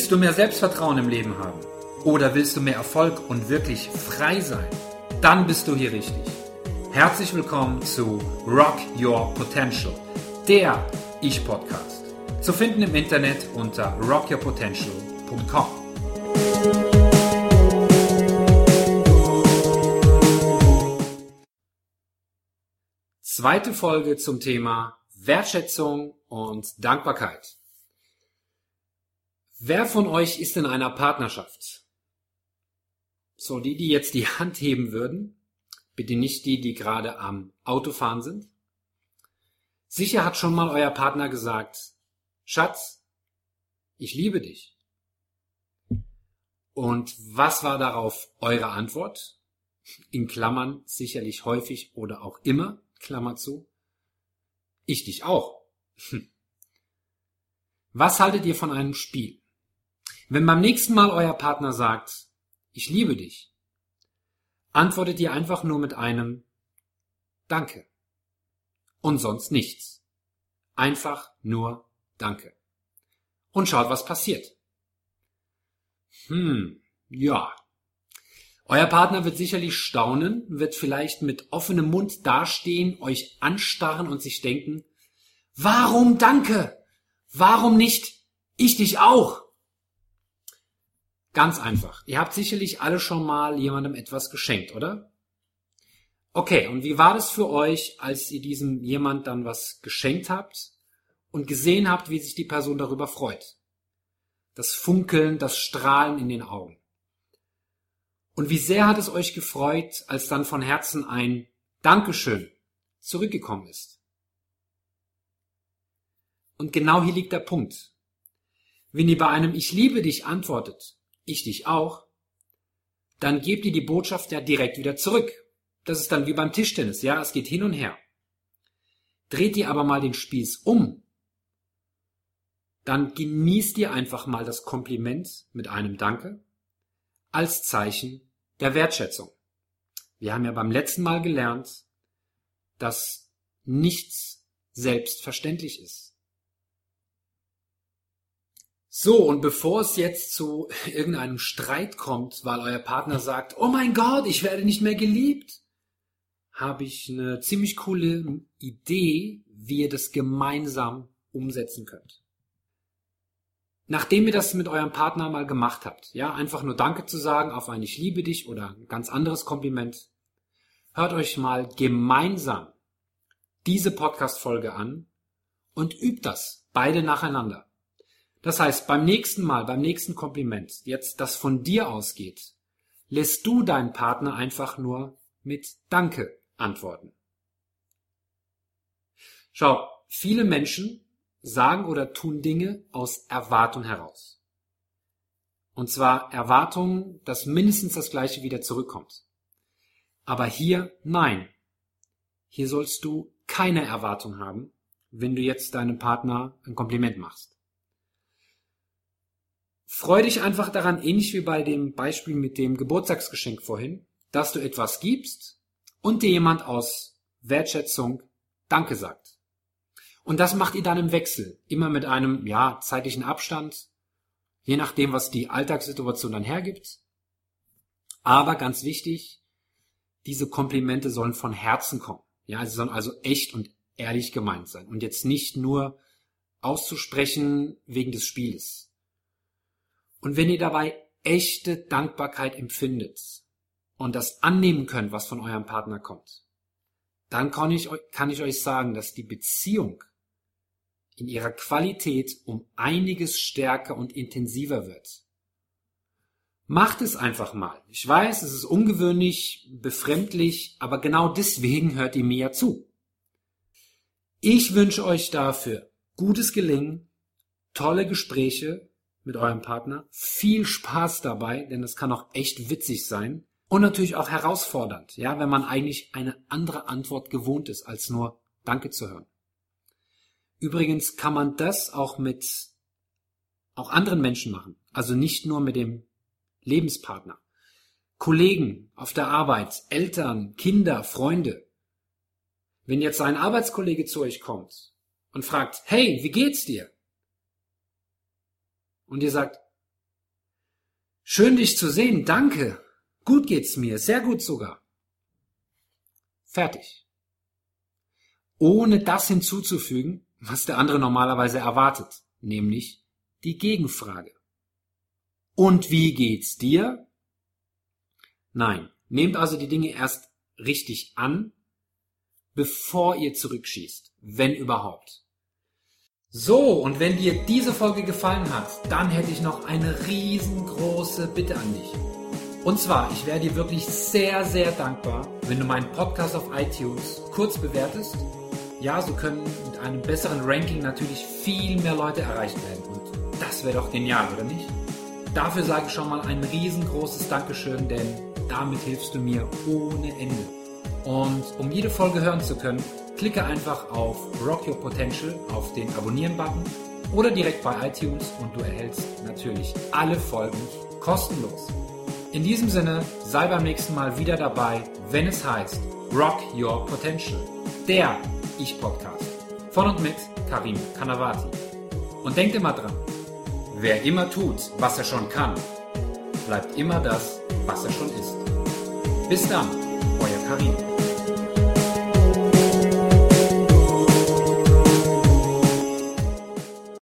Willst du mehr Selbstvertrauen im Leben haben? Oder willst du mehr Erfolg und wirklich frei sein? Dann bist du hier richtig. Herzlich willkommen zu Rock Your Potential, der Ich-Podcast. Zu finden im Internet unter rockyourpotential.com. Zweite Folge zum Thema Wertschätzung und Dankbarkeit. Wer von euch ist in einer Partnerschaft? So, die, die jetzt die Hand heben würden, bitte nicht die, die gerade am Autofahren sind. Sicher hat schon mal euer Partner gesagt, Schatz, ich liebe dich. Und was war darauf eure Antwort? In Klammern sicherlich häufig oder auch immer, Klammer zu. Ich dich auch. Was haltet ihr von einem Spiel? Wenn beim nächsten Mal euer Partner sagt, ich liebe dich, antwortet ihr einfach nur mit einem Danke. Und sonst nichts. Einfach nur Danke. Und schaut, was passiert. Hm, ja. Euer Partner wird sicherlich staunen, wird vielleicht mit offenem Mund dastehen, euch anstarren und sich denken, warum Danke? Warum nicht ich dich auch? Ganz einfach. Ihr habt sicherlich alle schon mal jemandem etwas geschenkt, oder? Okay, und wie war das für euch, als ihr diesem jemand dann was geschenkt habt und gesehen habt, wie sich die Person darüber freut? Das Funkeln, das Strahlen in den Augen. Und wie sehr hat es euch gefreut, als dann von Herzen ein Dankeschön zurückgekommen ist? Und genau hier liegt der Punkt. Wenn ihr bei einem Ich liebe dich antwortet, ich dich auch, dann gebt ihr die Botschaft ja direkt wieder zurück. Das ist dann wie beim Tischtennis, ja, es geht hin und her. Dreht ihr aber mal den Spieß um, dann genießt ihr einfach mal das Kompliment mit einem Danke als Zeichen der Wertschätzung. Wir haben ja beim letzten Mal gelernt, dass nichts selbstverständlich ist. So, und bevor es jetzt zu irgendeinem Streit kommt, weil euer Partner sagt, oh mein Gott, ich werde nicht mehr geliebt, habe ich eine ziemlich coole Idee, wie ihr das gemeinsam umsetzen könnt. Nachdem ihr das mit eurem Partner mal gemacht habt, ja, einfach nur Danke zu sagen auf ein Ich liebe dich oder ein ganz anderes Kompliment, hört euch mal gemeinsam diese Podcast-Folge an und übt das beide nacheinander. Das heißt, beim nächsten Mal, beim nächsten Kompliment, jetzt das von dir ausgeht, lässt du deinen Partner einfach nur mit Danke antworten. Schau, viele Menschen sagen oder tun Dinge aus Erwartung heraus. Und zwar Erwartung, dass mindestens das Gleiche wieder zurückkommt. Aber hier nein. Hier sollst du keine Erwartung haben, wenn du jetzt deinem Partner ein Kompliment machst. Freu dich einfach daran, ähnlich wie bei dem Beispiel mit dem Geburtstagsgeschenk vorhin, dass du etwas gibst und dir jemand aus Wertschätzung Danke sagt. Und das macht ihr dann im Wechsel, immer mit einem, ja, zeitlichen Abstand, je nachdem, was die Alltagssituation dann hergibt. Aber ganz wichtig, diese Komplimente sollen von Herzen kommen. Ja, sie sollen also echt und ehrlich gemeint sein und jetzt nicht nur auszusprechen wegen des Spieles. Und wenn ihr dabei echte Dankbarkeit empfindet und das annehmen könnt, was von eurem Partner kommt, dann kann ich, kann ich euch sagen, dass die Beziehung in ihrer Qualität um einiges stärker und intensiver wird. Macht es einfach mal. Ich weiß, es ist ungewöhnlich, befremdlich, aber genau deswegen hört ihr mir ja zu. Ich wünsche euch dafür gutes Gelingen, tolle Gespräche mit eurem Partner. Viel Spaß dabei, denn das kann auch echt witzig sein. Und natürlich auch herausfordernd, ja, wenn man eigentlich eine andere Antwort gewohnt ist, als nur Danke zu hören. Übrigens kann man das auch mit auch anderen Menschen machen. Also nicht nur mit dem Lebenspartner. Kollegen auf der Arbeit, Eltern, Kinder, Freunde. Wenn jetzt ein Arbeitskollege zu euch kommt und fragt, hey, wie geht's dir? Und ihr sagt, Schön dich zu sehen, danke. Gut geht's mir, sehr gut sogar. Fertig. Ohne das hinzuzufügen, was der andere normalerweise erwartet, nämlich die Gegenfrage. Und wie geht's dir? Nein, nehmt also die Dinge erst richtig an, bevor ihr zurückschießt, wenn überhaupt. So, und wenn dir diese Folge gefallen hat, dann hätte ich noch eine riesengroße Bitte an dich. Und zwar, ich wäre dir wirklich sehr, sehr dankbar, wenn du meinen Podcast auf iTunes kurz bewertest. Ja, so können mit einem besseren Ranking natürlich viel mehr Leute erreicht werden. Und das wäre doch genial, oder nicht? Dafür sage ich schon mal ein riesengroßes Dankeschön, denn damit hilfst du mir ohne Ende. Und um jede Folge hören zu können, klicke einfach auf Rock Your Potential auf den Abonnieren-Button oder direkt bei iTunes und du erhältst natürlich alle Folgen kostenlos. In diesem Sinne, sei beim nächsten Mal wieder dabei, wenn es heißt Rock Your Potential, der Ich-Podcast von und mit Karim Kanavati. Und denk immer dran, wer immer tut, was er schon kann, bleibt immer das, was er schon ist. Bis dann, euer Karim.